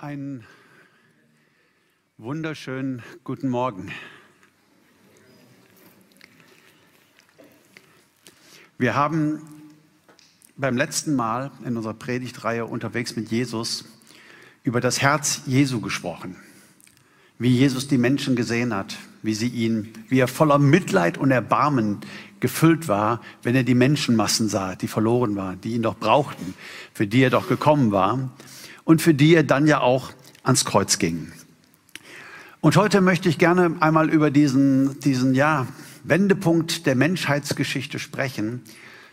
Einen wunderschönen guten Morgen. Wir haben beim letzten Mal in unserer Predigtreihe unterwegs mit Jesus über das Herz Jesu gesprochen. Wie Jesus die Menschen gesehen hat, wie sie ihn, wie er voller Mitleid und Erbarmen gefüllt war, wenn er die Menschenmassen sah, die verloren waren, die ihn doch brauchten, für die er doch gekommen war und für die er dann ja auch ans Kreuz ging. Und heute möchte ich gerne einmal über diesen, diesen ja, Wendepunkt der Menschheitsgeschichte sprechen,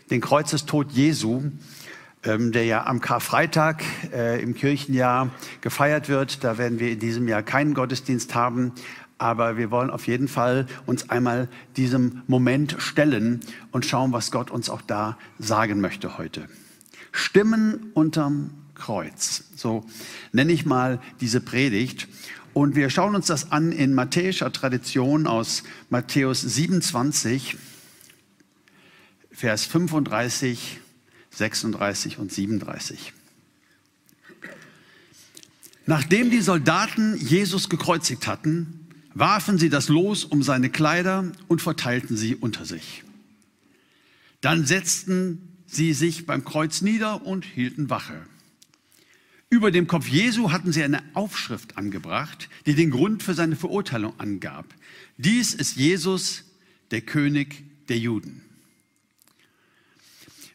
den Kreuzestod Jesu, ähm, der ja am Karfreitag äh, im Kirchenjahr gefeiert wird. Da werden wir in diesem Jahr keinen Gottesdienst haben, aber wir wollen auf jeden Fall uns einmal diesem Moment stellen und schauen, was Gott uns auch da sagen möchte heute. Stimmen unterm Kreuz. So nenne ich mal diese Predigt. Und wir schauen uns das an in matthäischer Tradition aus Matthäus 27, Vers 35, 36 und 37. Nachdem die Soldaten Jesus gekreuzigt hatten, warfen sie das Los um seine Kleider und verteilten sie unter sich. Dann setzten sie sich beim Kreuz nieder und hielten Wache. Über dem Kopf Jesu hatten sie eine Aufschrift angebracht, die den Grund für seine Verurteilung angab. Dies ist Jesus, der König der Juden.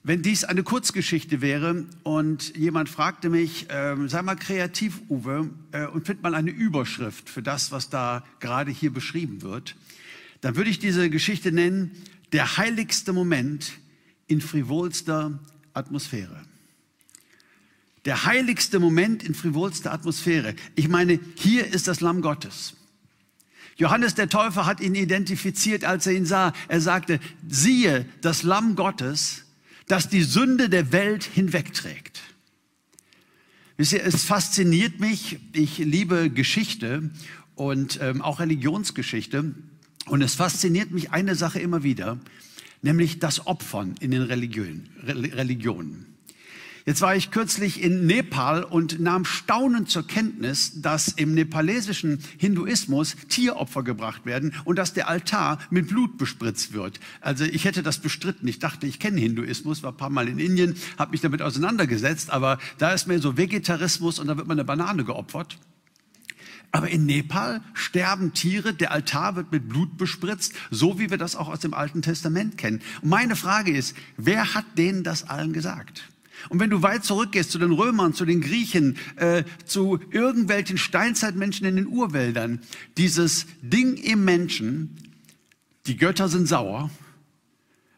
Wenn dies eine Kurzgeschichte wäre und jemand fragte mich, äh, sei mal kreativ, Uwe, äh, und find mal eine Überschrift für das, was da gerade hier beschrieben wird, dann würde ich diese Geschichte nennen, der heiligste Moment in frivolster Atmosphäre. Der heiligste Moment in frivolster Atmosphäre. Ich meine, hier ist das Lamm Gottes. Johannes der Täufer hat ihn identifiziert, als er ihn sah. Er sagte, siehe das Lamm Gottes, das die Sünde der Welt hinwegträgt. Wisst ihr, es fasziniert mich. Ich liebe Geschichte und ähm, auch Religionsgeschichte. Und es fasziniert mich eine Sache immer wieder, nämlich das Opfern in den Religionen. Religionen. Jetzt war ich kürzlich in Nepal und nahm staunend zur Kenntnis, dass im nepalesischen Hinduismus Tieropfer gebracht werden und dass der Altar mit Blut bespritzt wird. Also ich hätte das bestritten. Ich dachte, ich kenne Hinduismus, war ein paar Mal in Indien, habe mich damit auseinandergesetzt, aber da ist mehr so Vegetarismus und da wird man eine Banane geopfert. Aber in Nepal sterben Tiere, der Altar wird mit Blut bespritzt, so wie wir das auch aus dem Alten Testament kennen. Und meine Frage ist, wer hat denen das allen gesagt? Und wenn du weit zurückgehst zu den Römern, zu den Griechen, äh, zu irgendwelchen Steinzeitmenschen in den Urwäldern, dieses Ding im Menschen, die Götter sind sauer,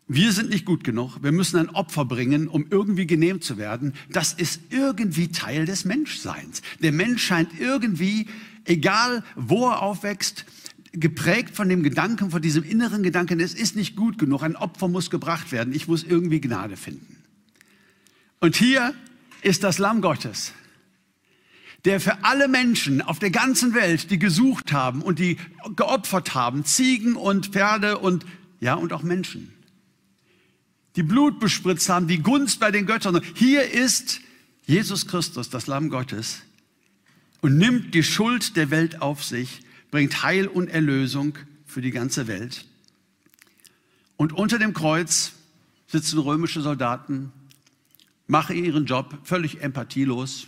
wir sind nicht gut genug, wir müssen ein Opfer bringen, um irgendwie genehm zu werden, das ist irgendwie Teil des Menschseins. Der Mensch scheint irgendwie, egal wo er aufwächst, geprägt von dem Gedanken, von diesem inneren Gedanken, es ist nicht gut genug, ein Opfer muss gebracht werden, ich muss irgendwie Gnade finden. Und hier ist das Lamm Gottes, der für alle Menschen auf der ganzen Welt, die gesucht haben und die geopfert haben, Ziegen und Pferde und ja und auch Menschen, die Blut bespritzt haben, die Gunst bei den Göttern. Hier ist Jesus Christus, das Lamm Gottes, und nimmt die Schuld der Welt auf sich, bringt Heil und Erlösung für die ganze Welt. Und unter dem Kreuz sitzen römische Soldaten machen ihren Job völlig empathielos,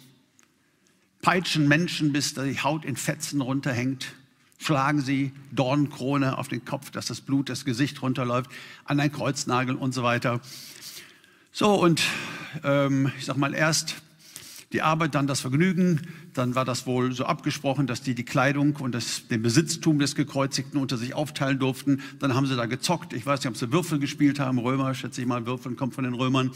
peitschen Menschen, bis die Haut in Fetzen runterhängt, schlagen sie Dornkrone auf den Kopf, dass das Blut das Gesicht runterläuft, an ein Kreuznagel und so weiter. So, und ähm, ich sag mal, erst die Arbeit, dann das Vergnügen. Dann war das wohl so abgesprochen, dass die die Kleidung und das, den Besitztum des Gekreuzigten unter sich aufteilen durften. Dann haben sie da gezockt. Ich weiß nicht, ob sie Würfel gespielt haben. Römer, schätze ich mal, Würfeln kommt von den Römern.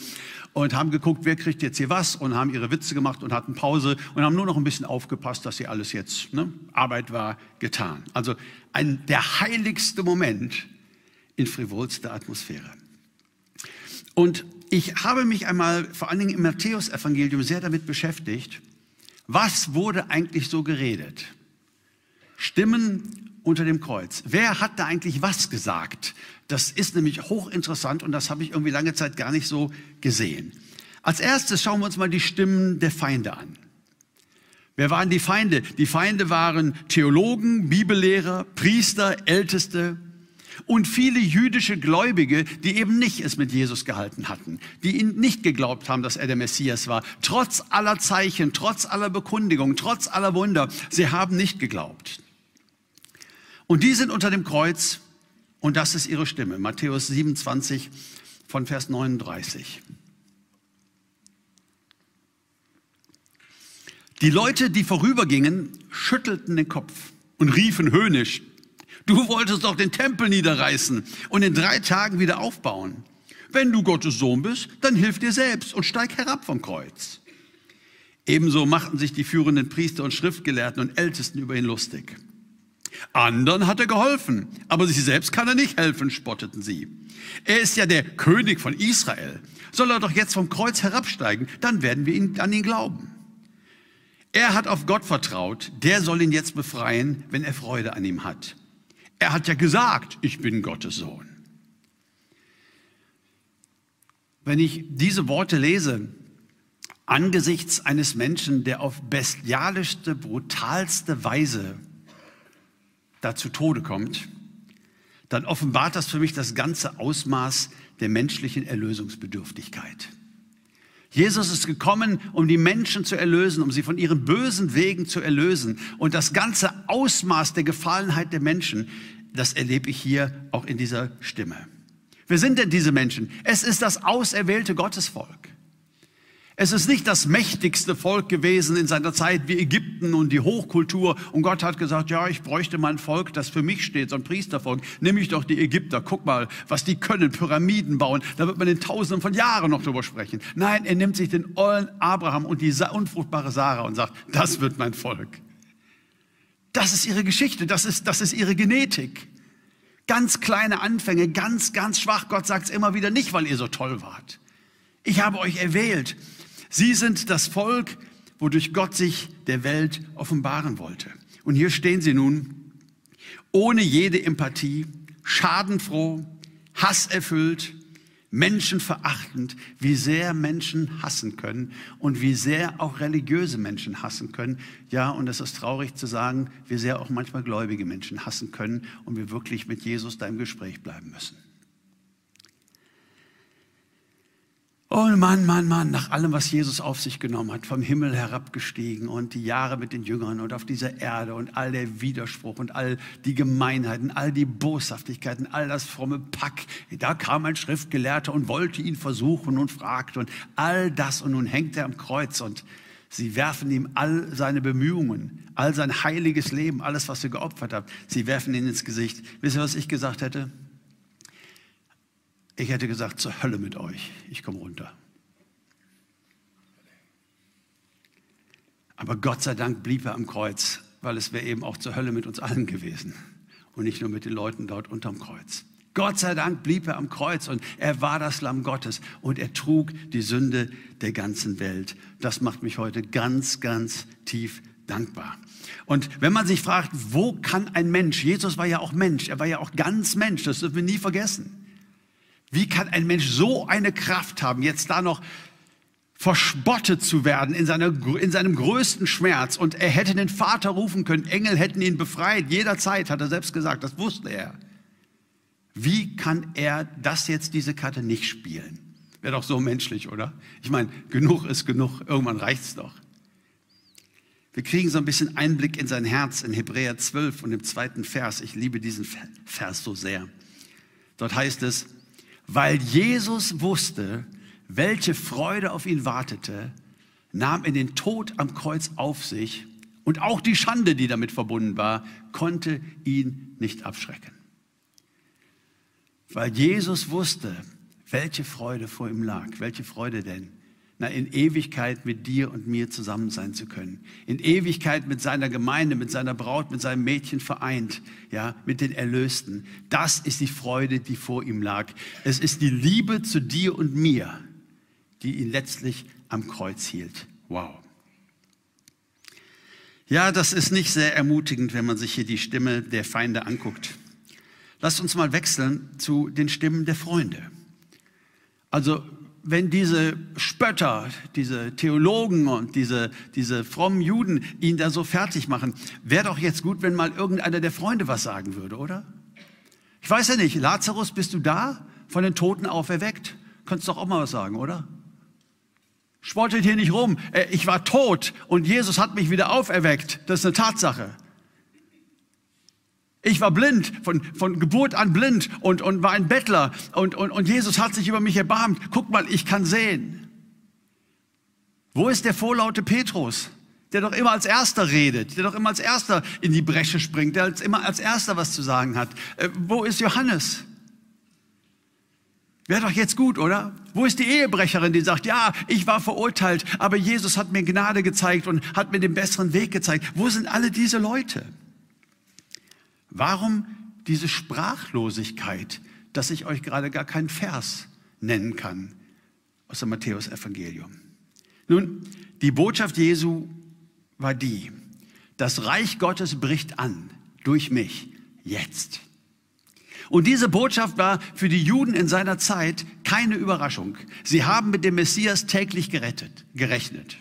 Und haben geguckt, wer kriegt jetzt hier was und haben ihre Witze gemacht und hatten Pause und haben nur noch ein bisschen aufgepasst, dass sie alles jetzt, ne, Arbeit war getan. Also ein, der heiligste Moment in frivolster Atmosphäre. Und ich habe mich einmal vor allen Dingen im Matthäusevangelium sehr damit beschäftigt, was wurde eigentlich so geredet? Stimmen unter dem Kreuz. Wer hat da eigentlich was gesagt? Das ist nämlich hochinteressant und das habe ich irgendwie lange Zeit gar nicht so gesehen. Als erstes schauen wir uns mal die Stimmen der Feinde an. Wer waren die Feinde? Die Feinde waren Theologen, Bibellehrer, Priester, Älteste und viele jüdische Gläubige, die eben nicht es mit Jesus gehalten hatten, die ihn nicht geglaubt haben, dass er der Messias war. Trotz aller Zeichen, trotz aller Bekundigungen, trotz aller Wunder, sie haben nicht geglaubt. Und die sind unter dem Kreuz und das ist ihre Stimme. Matthäus 27 von Vers 39. Die Leute, die vorübergingen, schüttelten den Kopf und riefen höhnisch, du wolltest doch den Tempel niederreißen und in drei Tagen wieder aufbauen. Wenn du Gottes Sohn bist, dann hilf dir selbst und steig herab vom Kreuz. Ebenso machten sich die führenden Priester und Schriftgelehrten und Ältesten über ihn lustig. Anderen hat er geholfen, aber sich selbst kann er nicht helfen, spotteten sie. Er ist ja der König von Israel. Soll er doch jetzt vom Kreuz herabsteigen, dann werden wir an ihn glauben. Er hat auf Gott vertraut, der soll ihn jetzt befreien, wenn er Freude an ihm hat. Er hat ja gesagt, ich bin Gottes Sohn. Wenn ich diese Worte lese, angesichts eines Menschen, der auf bestialischste, brutalste Weise da zu Tode kommt, dann offenbart das für mich das ganze Ausmaß der menschlichen Erlösungsbedürftigkeit. Jesus ist gekommen, um die Menschen zu erlösen, um sie von ihren bösen Wegen zu erlösen. Und das ganze Ausmaß der Gefallenheit der Menschen, das erlebe ich hier auch in dieser Stimme. Wer sind denn diese Menschen? Es ist das auserwählte Gottesvolk. Es ist nicht das mächtigste Volk gewesen in seiner Zeit wie Ägypten und die Hochkultur. Und Gott hat gesagt, ja, ich bräuchte mal ein Volk, das für mich steht, so ein Priestervolk. Nimm ich doch die Ägypter. Guck mal, was die können. Pyramiden bauen. Da wird man in Tausenden von Jahren noch drüber sprechen. Nein, er nimmt sich den ollen Abraham und die unfruchtbare Sarah und sagt, das wird mein Volk. Das ist ihre Geschichte. Das ist, das ist ihre Genetik. Ganz kleine Anfänge, ganz, ganz schwach. Gott sagt es immer wieder nicht, weil ihr so toll wart. Ich habe euch erwählt. Sie sind das Volk, wodurch Gott sich der Welt offenbaren wollte. Und hier stehen sie nun, ohne jede Empathie, schadenfroh, hasserfüllt, menschenverachtend, wie sehr Menschen hassen können und wie sehr auch religiöse Menschen hassen können. Ja, und es ist traurig zu sagen, wie sehr auch manchmal gläubige Menschen hassen können und wir wirklich mit Jesus da im Gespräch bleiben müssen. Oh Mann, Mann, Mann, nach allem, was Jesus auf sich genommen hat, vom Himmel herabgestiegen und die Jahre mit den Jüngern und auf dieser Erde und all der Widerspruch und all die Gemeinheiten, all die Boshaftigkeiten, all das fromme Pack. Da kam ein Schriftgelehrter und wollte ihn versuchen und fragte und all das und nun hängt er am Kreuz und sie werfen ihm all seine Bemühungen, all sein heiliges Leben, alles, was er geopfert hat, sie werfen ihn ins Gesicht. Wisst ihr, was ich gesagt hätte? Ich hätte gesagt, zur Hölle mit euch, ich komme runter. Aber Gott sei Dank blieb er am Kreuz, weil es wäre eben auch zur Hölle mit uns allen gewesen und nicht nur mit den Leuten dort unterm Kreuz. Gott sei Dank blieb er am Kreuz und er war das Lamm Gottes und er trug die Sünde der ganzen Welt. Das macht mich heute ganz, ganz tief dankbar. Und wenn man sich fragt, wo kann ein Mensch, Jesus war ja auch Mensch, er war ja auch ganz Mensch, das dürfen wir nie vergessen. Wie kann ein Mensch so eine Kraft haben, jetzt da noch verspottet zu werden in, seiner, in seinem größten Schmerz? Und er hätte den Vater rufen können, Engel hätten ihn befreit, jederzeit, hat er selbst gesagt, das wusste er. Wie kann er das jetzt, diese Karte nicht spielen? Wäre doch so menschlich, oder? Ich meine, genug ist genug, irgendwann reicht's doch. Wir kriegen so ein bisschen Einblick in sein Herz in Hebräer 12 und im zweiten Vers. Ich liebe diesen Vers so sehr. Dort heißt es, weil Jesus wusste, welche Freude auf ihn wartete, nahm er den Tod am Kreuz auf sich und auch die Schande, die damit verbunden war, konnte ihn nicht abschrecken. Weil Jesus wusste, welche Freude vor ihm lag. Welche Freude denn? Na, in Ewigkeit mit dir und mir zusammen sein zu können. In Ewigkeit mit seiner Gemeinde, mit seiner Braut, mit seinem Mädchen vereint, ja, mit den Erlösten. Das ist die Freude, die vor ihm lag. Es ist die Liebe zu dir und mir, die ihn letztlich am Kreuz hielt. Wow. Ja, das ist nicht sehr ermutigend, wenn man sich hier die Stimme der Feinde anguckt. Lasst uns mal wechseln zu den Stimmen der Freunde. Also wenn diese Spötter, diese Theologen und diese, diese frommen Juden ihn da so fertig machen, wäre doch jetzt gut, wenn mal irgendeiner der Freunde was sagen würde, oder? Ich weiß ja nicht, Lazarus, bist du da? Von den Toten auferweckt? Könntest doch auch mal was sagen, oder? Spottet hier nicht rum. Äh, ich war tot und Jesus hat mich wieder auferweckt. Das ist eine Tatsache. Ich war blind, von, von Geburt an blind und, und war ein Bettler und, und, und Jesus hat sich über mich erbarmt. Guck mal, ich kann sehen. Wo ist der vorlaute Petrus, der doch immer als Erster redet, der doch immer als Erster in die Bresche springt, der als, immer als Erster was zu sagen hat? Äh, wo ist Johannes? Wäre doch jetzt gut, oder? Wo ist die Ehebrecherin, die sagt, ja, ich war verurteilt, aber Jesus hat mir Gnade gezeigt und hat mir den besseren Weg gezeigt. Wo sind alle diese Leute? Warum diese Sprachlosigkeit, dass ich euch gerade gar keinen Vers nennen kann aus dem Matthäus-Evangelium? Nun, die Botschaft Jesu war die, das Reich Gottes bricht an durch mich jetzt. Und diese Botschaft war für die Juden in seiner Zeit keine Überraschung. Sie haben mit dem Messias täglich gerettet, gerechnet.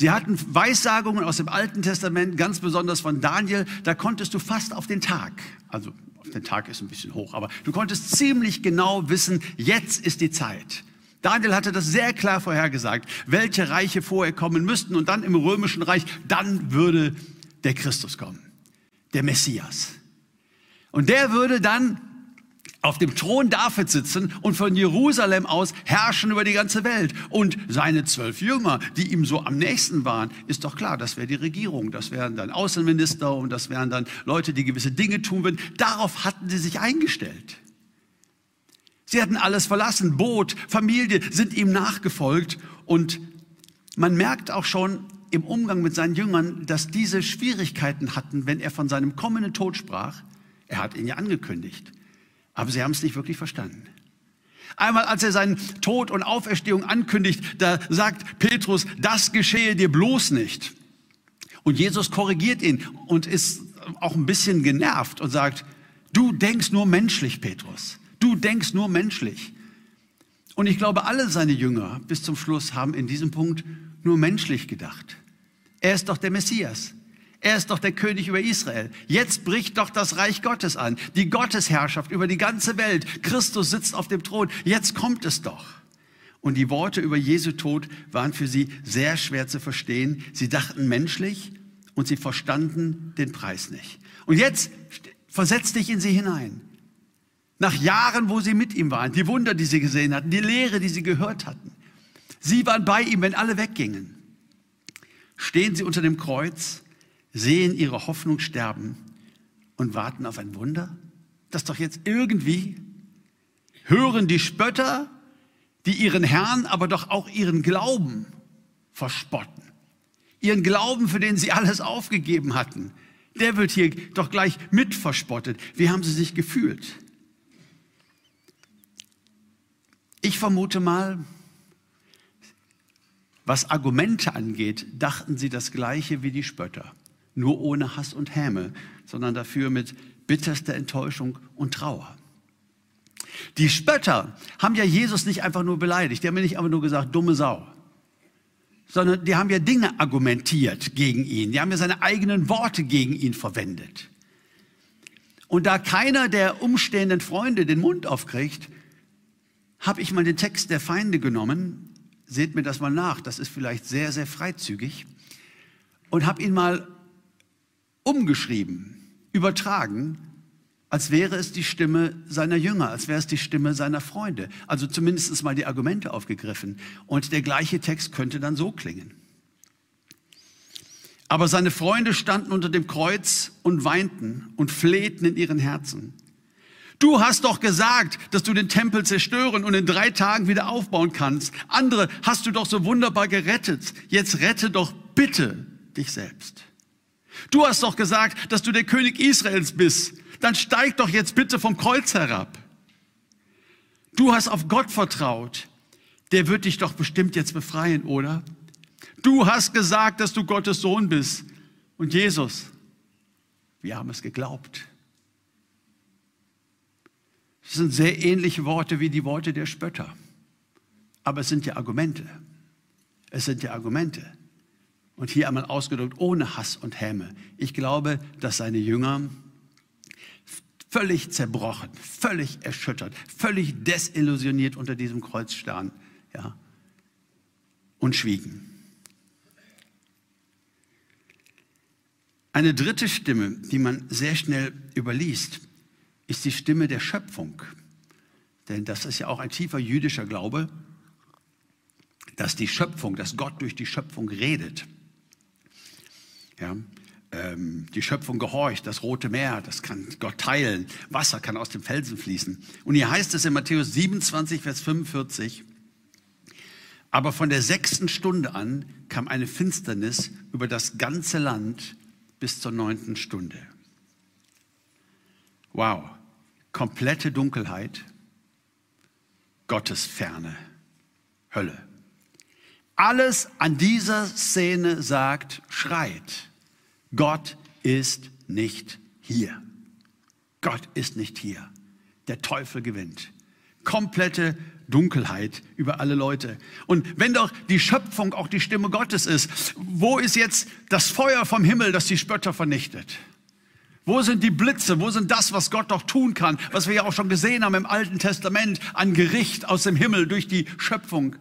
Sie hatten Weissagungen aus dem Alten Testament, ganz besonders von Daniel. Da konntest du fast auf den Tag, also auf den Tag ist ein bisschen hoch, aber du konntest ziemlich genau wissen, jetzt ist die Zeit. Daniel hatte das sehr klar vorhergesagt, welche Reiche vorher kommen müssten und dann im römischen Reich, dann würde der Christus kommen, der Messias. Und der würde dann auf dem Thron David sitzen und von Jerusalem aus herrschen über die ganze Welt. Und seine zwölf Jünger, die ihm so am nächsten waren, ist doch klar, das wäre die Regierung. Das wären dann Außenminister und das wären dann Leute, die gewisse Dinge tun würden. Darauf hatten sie sich eingestellt. Sie hatten alles verlassen, Boot, Familie, sind ihm nachgefolgt. Und man merkt auch schon im Umgang mit seinen Jüngern, dass diese Schwierigkeiten hatten, wenn er von seinem kommenden Tod sprach. Er hat ihn ja angekündigt. Aber sie haben es nicht wirklich verstanden. Einmal, als er seinen Tod und Auferstehung ankündigt, da sagt Petrus, das geschehe dir bloß nicht. Und Jesus korrigiert ihn und ist auch ein bisschen genervt und sagt, du denkst nur menschlich, Petrus. Du denkst nur menschlich. Und ich glaube, alle seine Jünger bis zum Schluss haben in diesem Punkt nur menschlich gedacht. Er ist doch der Messias. Er ist doch der König über Israel. Jetzt bricht doch das Reich Gottes an. Die Gottesherrschaft über die ganze Welt. Christus sitzt auf dem Thron. Jetzt kommt es doch. Und die Worte über Jesu Tod waren für sie sehr schwer zu verstehen. Sie dachten menschlich und sie verstanden den Preis nicht. Und jetzt versetz dich in sie hinein. Nach Jahren, wo sie mit ihm waren, die Wunder, die sie gesehen hatten, die Lehre, die sie gehört hatten. Sie waren bei ihm, wenn alle weggingen. Stehen sie unter dem Kreuz sehen ihre Hoffnung sterben und warten auf ein Wunder? Das doch jetzt irgendwie hören die Spötter, die ihren Herrn, aber doch auch ihren Glauben verspotten. Ihren Glauben, für den sie alles aufgegeben hatten. Der wird hier doch gleich mit verspottet. Wie haben sie sich gefühlt? Ich vermute mal, was Argumente angeht, dachten sie das Gleiche wie die Spötter nur ohne Hass und Häme, sondern dafür mit bitterster Enttäuschung und Trauer. Die Spötter haben ja Jesus nicht einfach nur beleidigt, die haben ja nicht einfach nur gesagt, dumme Sau, sondern die haben ja Dinge argumentiert gegen ihn, die haben ja seine eigenen Worte gegen ihn verwendet. Und da keiner der umstehenden Freunde den Mund aufkriegt, habe ich mal den Text der Feinde genommen, seht mir das mal nach, das ist vielleicht sehr, sehr freizügig, und habe ihn mal umgeschrieben, übertragen, als wäre es die Stimme seiner Jünger, als wäre es die Stimme seiner Freunde. Also zumindest mal die Argumente aufgegriffen. Und der gleiche Text könnte dann so klingen. Aber seine Freunde standen unter dem Kreuz und weinten und flehten in ihren Herzen. Du hast doch gesagt, dass du den Tempel zerstören und in drei Tagen wieder aufbauen kannst. Andere hast du doch so wunderbar gerettet. Jetzt rette doch bitte dich selbst. Du hast doch gesagt, dass du der König Israels bist. Dann steig doch jetzt bitte vom Kreuz herab. Du hast auf Gott vertraut. Der wird dich doch bestimmt jetzt befreien, oder? Du hast gesagt, dass du Gottes Sohn bist. Und Jesus, wir haben es geglaubt. Das sind sehr ähnliche Worte wie die Worte der Spötter. Aber es sind ja Argumente. Es sind ja Argumente. Und hier einmal ausgedrückt, ohne Hass und Häme. Ich glaube, dass seine Jünger völlig zerbrochen, völlig erschüttert, völlig desillusioniert unter diesem Kreuz standen ja, und schwiegen. Eine dritte Stimme, die man sehr schnell überliest, ist die Stimme der Schöpfung. Denn das ist ja auch ein tiefer jüdischer Glaube, dass die Schöpfung, dass Gott durch die Schöpfung redet. Ja, ähm, die Schöpfung gehorcht, das Rote Meer, das kann Gott teilen, Wasser kann aus dem Felsen fließen. Und hier heißt es in Matthäus 27, Vers 45, aber von der sechsten Stunde an kam eine Finsternis über das ganze Land bis zur neunten Stunde. Wow, komplette Dunkelheit, Gottesferne, Hölle. Alles an dieser Szene sagt, schreit. Gott ist nicht hier. Gott ist nicht hier. Der Teufel gewinnt. Komplette Dunkelheit über alle Leute. Und wenn doch die Schöpfung auch die Stimme Gottes ist, wo ist jetzt das Feuer vom Himmel, das die Spötter vernichtet? Wo sind die Blitze? Wo sind das, was Gott doch tun kann, was wir ja auch schon gesehen haben im Alten Testament an Gericht aus dem Himmel durch die Schöpfung?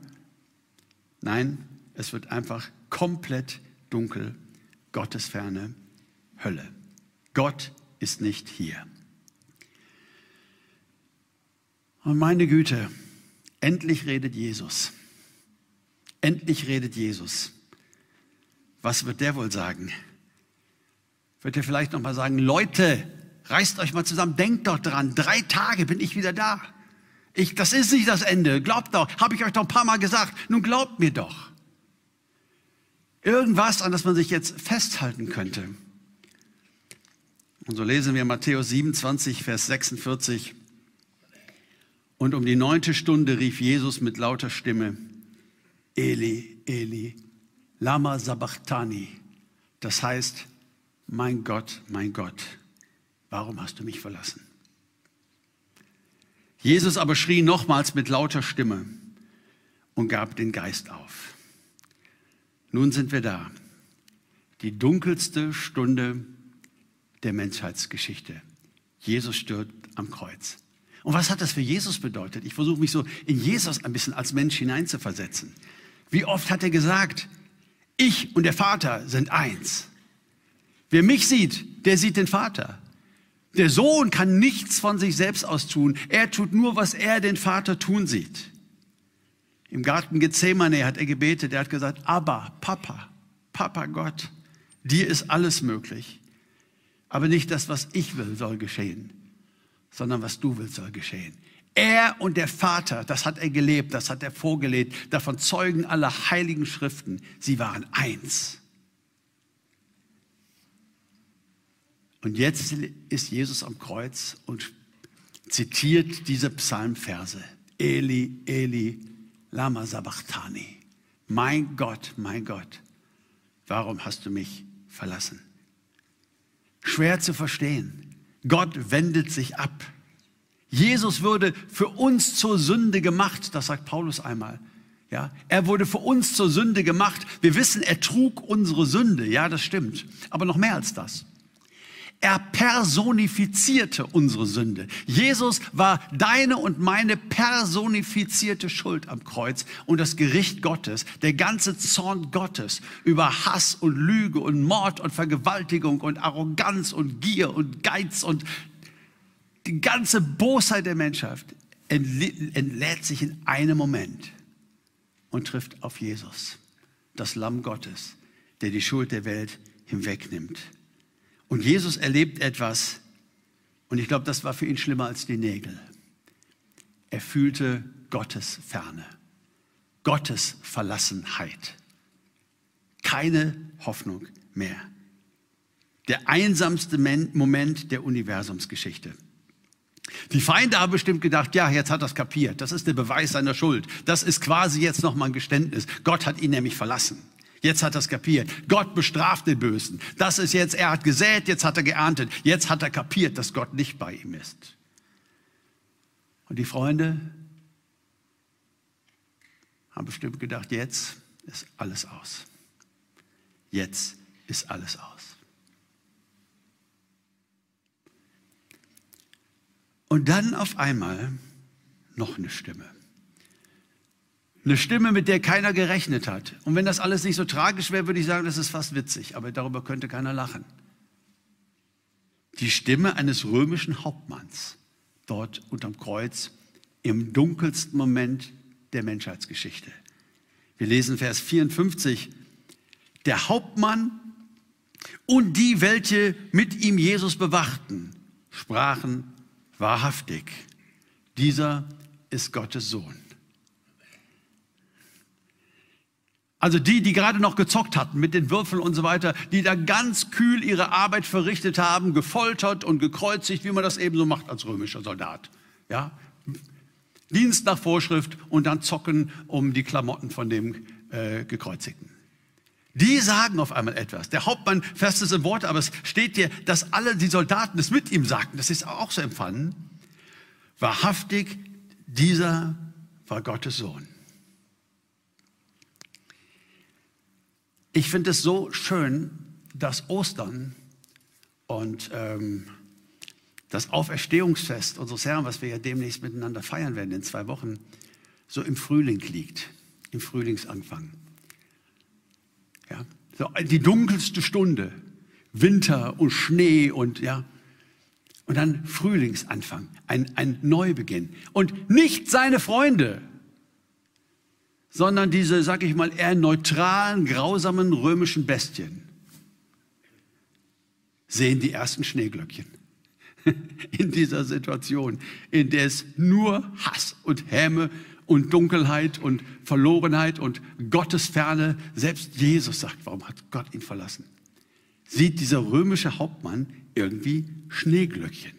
Nein, es wird einfach komplett dunkel Gottesferne, Hölle. Gott ist nicht hier. Und meine Güte, endlich redet Jesus. Endlich redet Jesus. Was wird der wohl sagen? Wird er vielleicht noch mal sagen, Leute, reißt euch mal zusammen, denkt doch dran, drei Tage bin ich wieder da. Ich, das ist nicht das Ende, glaubt doch, habe ich euch doch ein paar Mal gesagt, nun glaubt mir doch. Irgendwas, an das man sich jetzt festhalten könnte. Und so lesen wir Matthäus 27, Vers 46. Und um die neunte Stunde rief Jesus mit lauter Stimme, Eli, Eli, Lama Sabachthani. Das heißt, mein Gott, mein Gott, warum hast du mich verlassen? Jesus aber schrie nochmals mit lauter Stimme und gab den Geist auf. Nun sind wir da. Die dunkelste Stunde der Menschheitsgeschichte. Jesus stirbt am Kreuz. Und was hat das für Jesus bedeutet? Ich versuche mich so in Jesus ein bisschen als Mensch hineinzuversetzen. Wie oft hat er gesagt, ich und der Vater sind eins. Wer mich sieht, der sieht den Vater. Der Sohn kann nichts von sich selbst aus tun. Er tut nur, was er den Vater tun sieht. Im Garten Gethsemane hat er gebetet, er hat gesagt, aber Papa, Papa Gott, dir ist alles möglich. Aber nicht das, was ich will, soll geschehen, sondern was du willst, soll geschehen. Er und der Vater, das hat er gelebt, das hat er vorgelebt, davon zeugen alle heiligen Schriften, sie waren eins. Und jetzt ist Jesus am Kreuz und zitiert diese Psalmverse. Eli, Eli, Lama Sabachthani. Mein Gott, mein Gott, warum hast du mich verlassen? Schwer zu verstehen. Gott wendet sich ab. Jesus würde für uns zur Sünde gemacht, das sagt Paulus einmal. Ja, er wurde für uns zur Sünde gemacht. Wir wissen, er trug unsere Sünde. Ja, das stimmt. Aber noch mehr als das. Er personifizierte unsere Sünde. Jesus war deine und meine personifizierte Schuld am Kreuz und das Gericht Gottes, der ganze Zorn Gottes über Hass und Lüge und Mord und Vergewaltigung und Arroganz und Gier und Geiz und die ganze Bosheit der Menschheit entlädt sich in einem Moment und trifft auf Jesus, das Lamm Gottes, der die Schuld der Welt hinwegnimmt. Und Jesus erlebt etwas, und ich glaube, das war für ihn schlimmer als die Nägel. Er fühlte Gottes Ferne, Gottes Verlassenheit. Keine Hoffnung mehr. Der einsamste Moment der Universumsgeschichte. Die Feinde haben bestimmt gedacht, ja, jetzt hat er es kapiert. Das ist der Beweis seiner Schuld. Das ist quasi jetzt nochmal ein Geständnis. Gott hat ihn nämlich verlassen. Jetzt hat er es kapiert. Gott bestraft den Bösen. Das ist jetzt, er hat gesät, jetzt hat er geerntet. Jetzt hat er kapiert, dass Gott nicht bei ihm ist. Und die Freunde, haben bestimmt gedacht, jetzt ist alles aus. Jetzt ist alles aus. Und dann auf einmal noch eine Stimme. Eine Stimme, mit der keiner gerechnet hat. Und wenn das alles nicht so tragisch wäre, würde ich sagen, das ist fast witzig, aber darüber könnte keiner lachen. Die Stimme eines römischen Hauptmanns dort unterm Kreuz im dunkelsten Moment der Menschheitsgeschichte. Wir lesen Vers 54. Der Hauptmann und die, welche mit ihm Jesus bewachten, sprachen wahrhaftig, dieser ist Gottes Sohn. Also die, die gerade noch gezockt hatten mit den Würfeln und so weiter, die da ganz kühl ihre Arbeit verrichtet haben, gefoltert und gekreuzigt, wie man das eben so macht als römischer Soldat. Ja? Dienst nach Vorschrift und dann zocken um die Klamotten von dem äh, Gekreuzigten. Die sagen auf einmal etwas. Der Hauptmann fasst es in Worte, aber es steht hier, dass alle die Soldaten es mit ihm sagten. Das ist auch so empfangen. Wahrhaftig, dieser war Gottes Sohn. Ich finde es so schön, dass Ostern und ähm, das Auferstehungsfest unseres Herrn, was wir ja demnächst miteinander feiern werden in zwei Wochen, so im Frühling liegt, im Frühlingsanfang. Ja, so die dunkelste Stunde, Winter und Schnee und ja, und dann Frühlingsanfang, ein, ein Neubeginn. Und nicht seine Freunde, sondern diese, sag ich mal, eher neutralen, grausamen römischen Bestien sehen die ersten Schneeglöckchen in dieser Situation, in der es nur Hass und Häme und Dunkelheit und Verlorenheit und Gottesferne, selbst Jesus sagt, warum hat Gott ihn verlassen? Sieht dieser römische Hauptmann irgendwie Schneeglöckchen.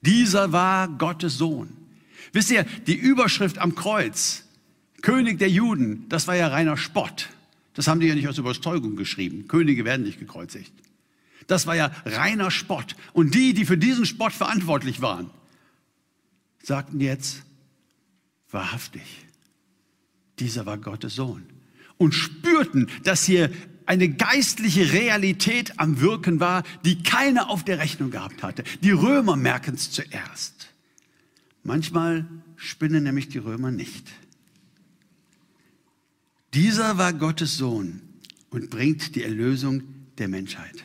Dieser war Gottes Sohn. Wisst ihr, die Überschrift am Kreuz, König der Juden, das war ja reiner Spott. Das haben die ja nicht aus Überzeugung geschrieben. Könige werden nicht gekreuzigt. Das war ja reiner Spott. Und die, die für diesen Spott verantwortlich waren, sagten jetzt, wahrhaftig, dieser war Gottes Sohn. Und spürten, dass hier eine geistliche Realität am Wirken war, die keiner auf der Rechnung gehabt hatte. Die Römer merken es zuerst. Manchmal spinnen nämlich die Römer nicht. Dieser war Gottes Sohn und bringt die Erlösung der Menschheit.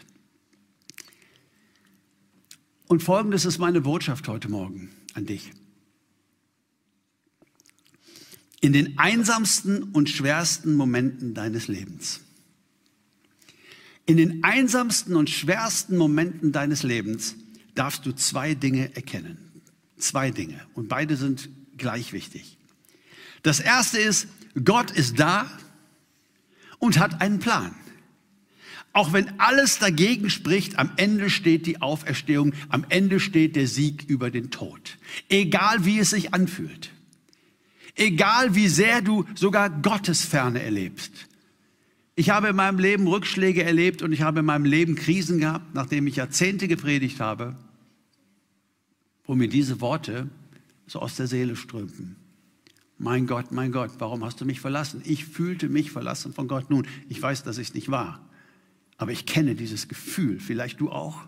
Und folgendes ist meine Botschaft heute Morgen an dich. In den einsamsten und schwersten Momenten deines Lebens, in den einsamsten und schwersten Momenten deines Lebens darfst du zwei Dinge erkennen. Zwei Dinge. Und beide sind gleich wichtig. Das erste ist, Gott ist da und hat einen Plan. Auch wenn alles dagegen spricht, am Ende steht die Auferstehung, am Ende steht der Sieg über den Tod. Egal wie es sich anfühlt. Egal wie sehr du sogar Gottesferne erlebst. Ich habe in meinem Leben Rückschläge erlebt und ich habe in meinem Leben Krisen gehabt, nachdem ich Jahrzehnte gepredigt habe, wo mir diese Worte so aus der Seele strömten. Mein Gott, mein Gott, warum hast du mich verlassen? Ich fühlte mich verlassen von Gott. Nun, ich weiß, dass ich es nicht war, aber ich kenne dieses Gefühl, vielleicht du auch.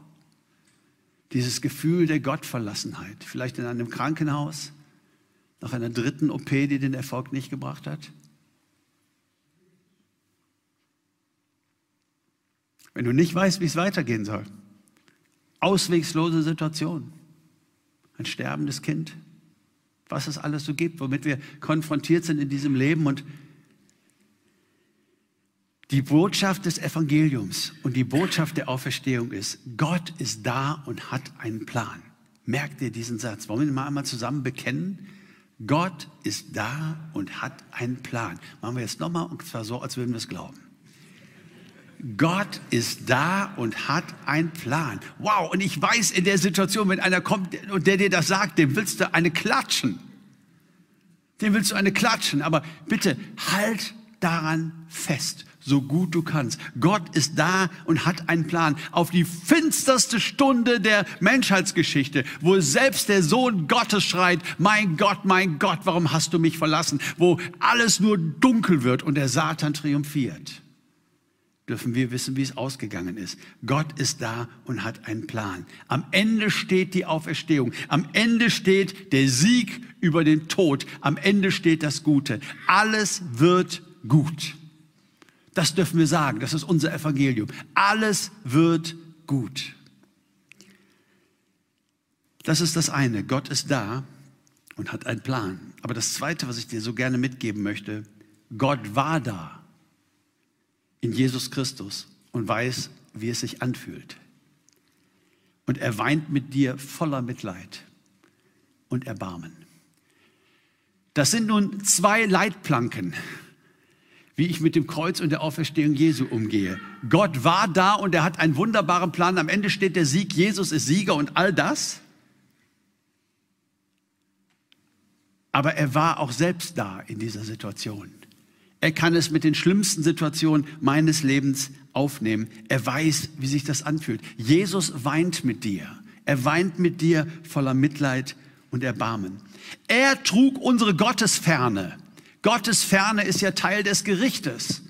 Dieses Gefühl der Gottverlassenheit, vielleicht in einem Krankenhaus, nach einer dritten OP, die den Erfolg nicht gebracht hat. Wenn du nicht weißt, wie es weitergehen soll, auswegslose Situation, ein sterbendes Kind, was es alles so gibt, womit wir konfrontiert sind in diesem Leben. Und die Botschaft des Evangeliums und die Botschaft der Auferstehung ist, Gott ist da und hat einen Plan. Merkt ihr diesen Satz? Wollen wir ihn mal einmal zusammen bekennen? Gott ist da und hat einen Plan. Machen wir jetzt nochmal und zwar so, als würden wir es glauben. Gott ist da und hat einen Plan. Wow, und ich weiß in der Situation, wenn einer kommt und der dir das sagt, dem willst du eine klatschen. Dem willst du eine klatschen. Aber bitte halt daran fest, so gut du kannst. Gott ist da und hat einen Plan auf die finsterste Stunde der Menschheitsgeschichte, wo selbst der Sohn Gottes schreit, mein Gott, mein Gott, warum hast du mich verlassen? Wo alles nur dunkel wird und der Satan triumphiert dürfen wir wissen, wie es ausgegangen ist. Gott ist da und hat einen Plan. Am Ende steht die Auferstehung. Am Ende steht der Sieg über den Tod. Am Ende steht das Gute. Alles wird gut. Das dürfen wir sagen. Das ist unser Evangelium. Alles wird gut. Das ist das eine. Gott ist da und hat einen Plan. Aber das zweite, was ich dir so gerne mitgeben möchte, Gott war da in Jesus Christus und weiß, wie es sich anfühlt. Und er weint mit dir voller Mitleid und Erbarmen. Das sind nun zwei Leitplanken, wie ich mit dem Kreuz und der Auferstehung Jesu umgehe. Gott war da und er hat einen wunderbaren Plan. Am Ende steht der Sieg, Jesus ist Sieger und all das. Aber er war auch selbst da in dieser Situation. Er kann es mit den schlimmsten Situationen meines Lebens aufnehmen. Er weiß, wie sich das anfühlt. Jesus weint mit dir. Er weint mit dir voller Mitleid und Erbarmen. Er trug unsere Gottesferne. Gottesferne ist ja Teil des Gerichtes.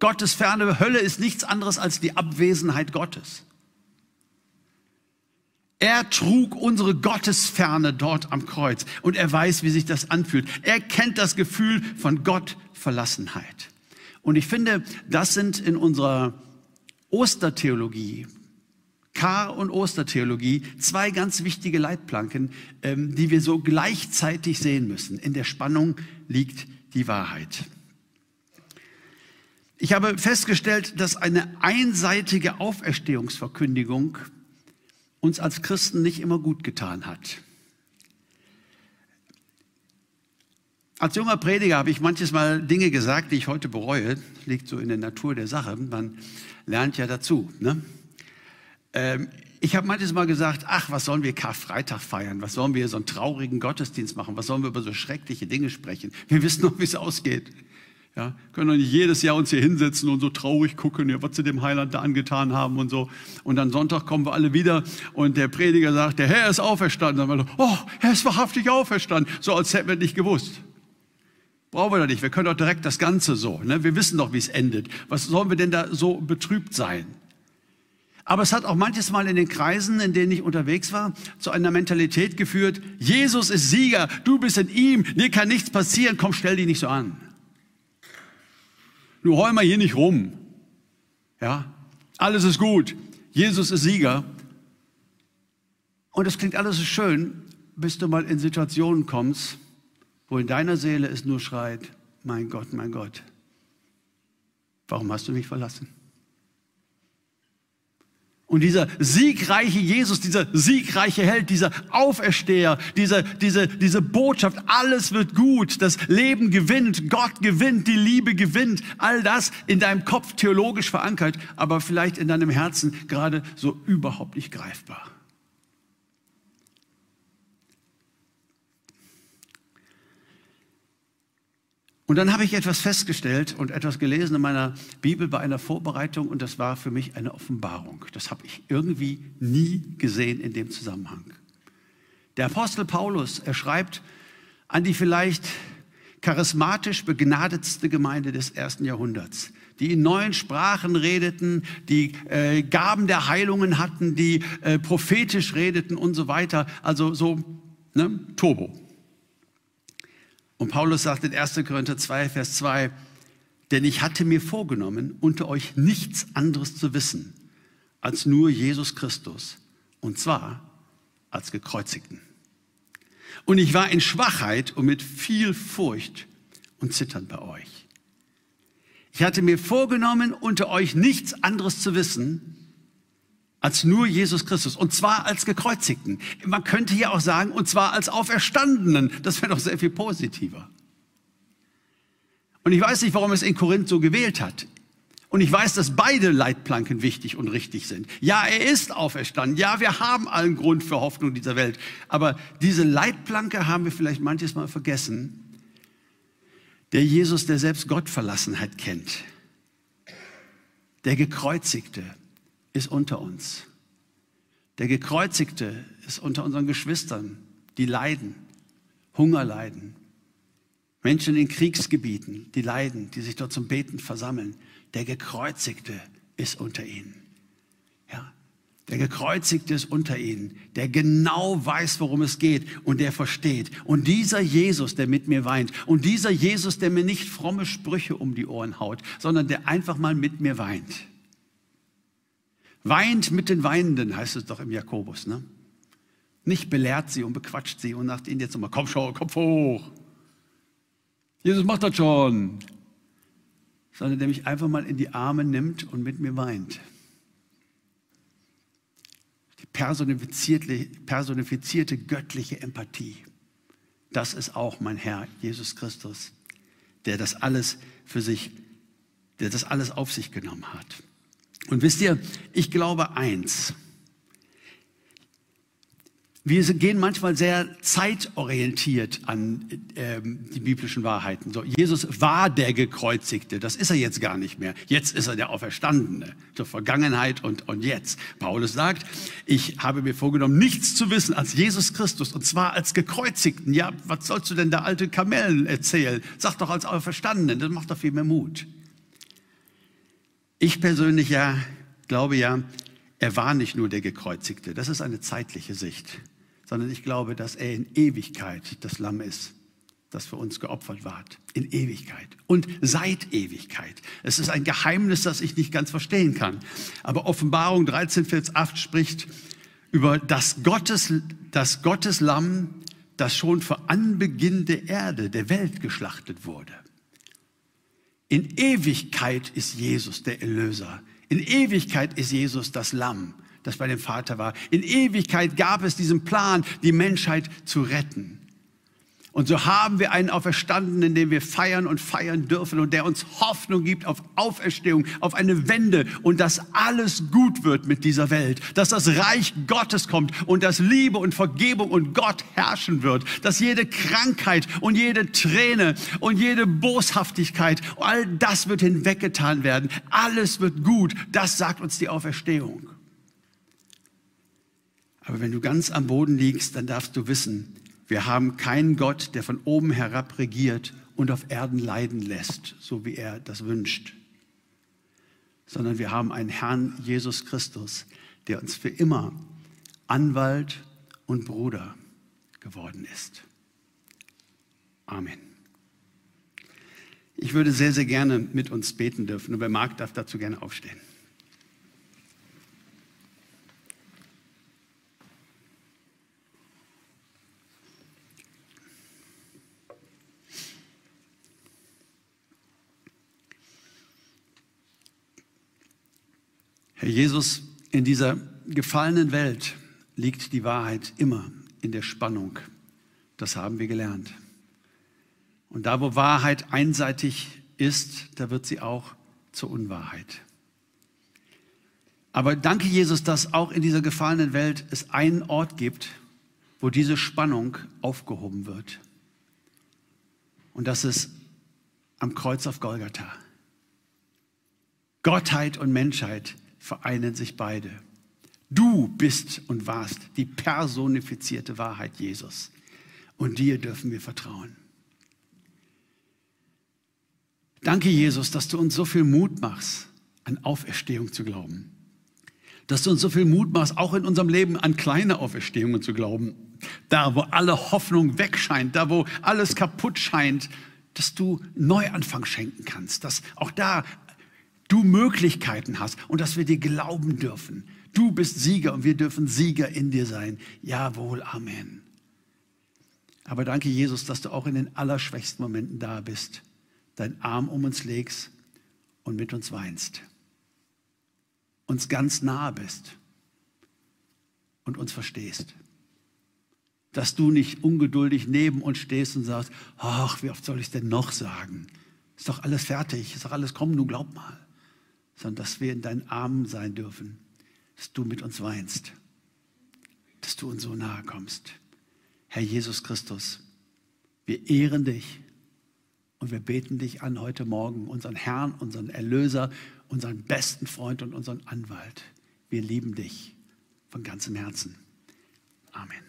Gottesferne Hölle ist nichts anderes als die Abwesenheit Gottes. Er trug unsere Gottesferne dort am Kreuz und er weiß, wie sich das anfühlt. Er kennt das Gefühl von Gottverlassenheit. Und ich finde, das sind in unserer Ostertheologie, Kar- und Ostertheologie, zwei ganz wichtige Leitplanken, ähm, die wir so gleichzeitig sehen müssen. In der Spannung liegt die Wahrheit. Ich habe festgestellt, dass eine einseitige Auferstehungsverkündigung uns als Christen nicht immer gut getan hat. Als junger Prediger habe ich manches Mal Dinge gesagt, die ich heute bereue. Liegt so in der Natur der Sache. Man lernt ja dazu. Ne? Ähm, ich habe manches Mal gesagt, ach, was sollen wir Karfreitag feiern? Was sollen wir so einen traurigen Gottesdienst machen? Was sollen wir über so schreckliche Dinge sprechen? Wir wissen doch, wie es ausgeht. Ja, können doch nicht jedes Jahr uns hier hinsetzen und so traurig gucken, ja, was sie dem Heiland da angetan haben und so. Und dann Sonntag kommen wir alle wieder und der Prediger sagt, der Herr ist auferstanden. Dann wir, oh, er ist wahrhaftig auferstanden. So als hätten wir nicht gewusst. Brauchen wir doch nicht. Wir können doch direkt das Ganze so. Ne? Wir wissen doch, wie es endet. Was sollen wir denn da so betrübt sein? Aber es hat auch manches Mal in den Kreisen, in denen ich unterwegs war, zu einer Mentalität geführt, Jesus ist Sieger, du bist in ihm, dir kann nichts passieren, komm, stell dich nicht so an. Nur heul mal hier nicht rum. Ja, alles ist gut. Jesus ist Sieger. Und das klingt alles so schön, bis du mal in Situationen kommst, wo in deiner Seele es nur schreit, mein Gott, mein Gott, warum hast du mich verlassen? Und dieser siegreiche Jesus, dieser siegreiche Held, dieser Aufersteher, diese, diese, diese Botschaft, alles wird gut, das Leben gewinnt, Gott gewinnt, die Liebe gewinnt, all das in deinem Kopf theologisch verankert, aber vielleicht in deinem Herzen gerade so überhaupt nicht greifbar. Und dann habe ich etwas festgestellt und etwas gelesen in meiner Bibel bei einer Vorbereitung und das war für mich eine Offenbarung. Das habe ich irgendwie nie gesehen in dem Zusammenhang. Der Apostel Paulus, er schreibt an die vielleicht charismatisch begnadetste Gemeinde des ersten Jahrhunderts, die in neuen Sprachen redeten, die äh, Gaben der Heilungen hatten, die äh, prophetisch redeten und so weiter. Also so ne, Turbo. Und Paulus sagt in 1. Korinther 2, Vers 2, denn ich hatte mir vorgenommen, unter euch nichts anderes zu wissen, als nur Jesus Christus, und zwar als gekreuzigten. Und ich war in Schwachheit und mit viel Furcht und Zittern bei euch. Ich hatte mir vorgenommen, unter euch nichts anderes zu wissen, als nur Jesus Christus. Und zwar als Gekreuzigten. Man könnte hier auch sagen, und zwar als Auferstandenen. Das wäre doch sehr viel positiver. Und ich weiß nicht, warum es in Korinth so gewählt hat. Und ich weiß, dass beide Leitplanken wichtig und richtig sind. Ja, er ist auferstanden. Ja, wir haben allen Grund für Hoffnung dieser Welt. Aber diese Leitplanke haben wir vielleicht manches Mal vergessen. Der Jesus, der selbst Gottverlassenheit kennt. Der Gekreuzigte ist unter uns. Der Gekreuzigte ist unter unseren Geschwistern, die leiden, Hunger leiden. Menschen in Kriegsgebieten, die leiden, die sich dort zum Beten versammeln. Der Gekreuzigte ist unter ihnen. Ja, der Gekreuzigte ist unter ihnen, der genau weiß, worum es geht und der versteht. Und dieser Jesus, der mit mir weint und dieser Jesus, der mir nicht fromme Sprüche um die Ohren haut, sondern der einfach mal mit mir weint. Weint mit den Weinenden, heißt es doch im Jakobus. Ne? Nicht belehrt sie und bequatscht sie und sagt ihnen jetzt nochmal, komm schon, Kopf hoch. Jesus macht das schon. Sondern der mich einfach mal in die Arme nimmt und mit mir weint. Die personifizierte, personifizierte göttliche Empathie. Das ist auch mein Herr, Jesus Christus, der das alles für sich, der das alles auf sich genommen hat. Und wisst ihr, ich glaube eins, wir gehen manchmal sehr zeitorientiert an ähm, die biblischen Wahrheiten. So, Jesus war der Gekreuzigte, das ist er jetzt gar nicht mehr. Jetzt ist er der Auferstandene, zur Vergangenheit und, und jetzt. Paulus sagt, ich habe mir vorgenommen, nichts zu wissen als Jesus Christus und zwar als Gekreuzigten. Ja, was sollst du denn der alte Kamellen erzählen? Sag doch als Auferstandenen, das macht doch viel mehr Mut. Ich persönlich ja glaube ja, er war nicht nur der Gekreuzigte. Das ist eine zeitliche Sicht sondern ich glaube, dass er in Ewigkeit das Lamm ist, das für uns geopfert ward. In Ewigkeit und seit Ewigkeit. Es ist ein Geheimnis, das ich nicht ganz verstehen kann. Aber Offenbarung 13, Vers 8 spricht über das Gottes, das Gottes Lamm, das schon vor Anbeginn der Erde, der Welt geschlachtet wurde. In Ewigkeit ist Jesus der Erlöser. In Ewigkeit ist Jesus das Lamm das bei dem Vater war. In Ewigkeit gab es diesen Plan, die Menschheit zu retten. Und so haben wir einen Auferstandenen, den wir feiern und feiern dürfen und der uns Hoffnung gibt auf Auferstehung, auf eine Wende und dass alles gut wird mit dieser Welt, dass das Reich Gottes kommt und dass Liebe und Vergebung und Gott herrschen wird, dass jede Krankheit und jede Träne und jede Boshaftigkeit, all das wird hinweggetan werden. Alles wird gut. Das sagt uns die Auferstehung. Aber wenn du ganz am Boden liegst, dann darfst du wissen, wir haben keinen Gott, der von oben herab regiert und auf Erden leiden lässt, so wie er das wünscht, sondern wir haben einen Herrn Jesus Christus, der uns für immer Anwalt und Bruder geworden ist. Amen. Ich würde sehr, sehr gerne mit uns beten dürfen und wer mag, darf dazu gerne aufstehen. Herr Jesus, in dieser gefallenen Welt liegt die Wahrheit immer in der Spannung. Das haben wir gelernt. Und da, wo Wahrheit einseitig ist, da wird sie auch zur Unwahrheit. Aber danke Jesus, dass auch in dieser gefallenen Welt es einen Ort gibt, wo diese Spannung aufgehoben wird. Und das ist am Kreuz auf Golgatha. Gottheit und Menschheit vereinen sich beide. Du bist und warst die personifizierte Wahrheit, Jesus. Und dir dürfen wir vertrauen. Danke, Jesus, dass du uns so viel Mut machst, an Auferstehung zu glauben. Dass du uns so viel Mut machst, auch in unserem Leben an kleine Auferstehungen zu glauben. Da, wo alle Hoffnung wegscheint, da, wo alles kaputt scheint, dass du Neuanfang schenken kannst. Dass auch da du Möglichkeiten hast und dass wir dir glauben dürfen. Du bist Sieger und wir dürfen Sieger in dir sein. Jawohl, Amen. Aber danke, Jesus, dass du auch in den allerschwächsten Momenten da bist, deinen Arm um uns legst und mit uns weinst. Uns ganz nahe bist und uns verstehst. Dass du nicht ungeduldig neben uns stehst und sagst, ach, wie oft soll ich es denn noch sagen? Ist doch alles fertig, ist doch alles, komm, nun glaub mal sondern dass wir in deinen Armen sein dürfen, dass du mit uns weinst, dass du uns so nahe kommst. Herr Jesus Christus, wir ehren dich Und wir beten dich an heute Morgen, unseren Herrn, unseren Erlöser, unseren besten Freund und unseren Anwalt. Wir lieben dich von ganzem Herzen. Amen.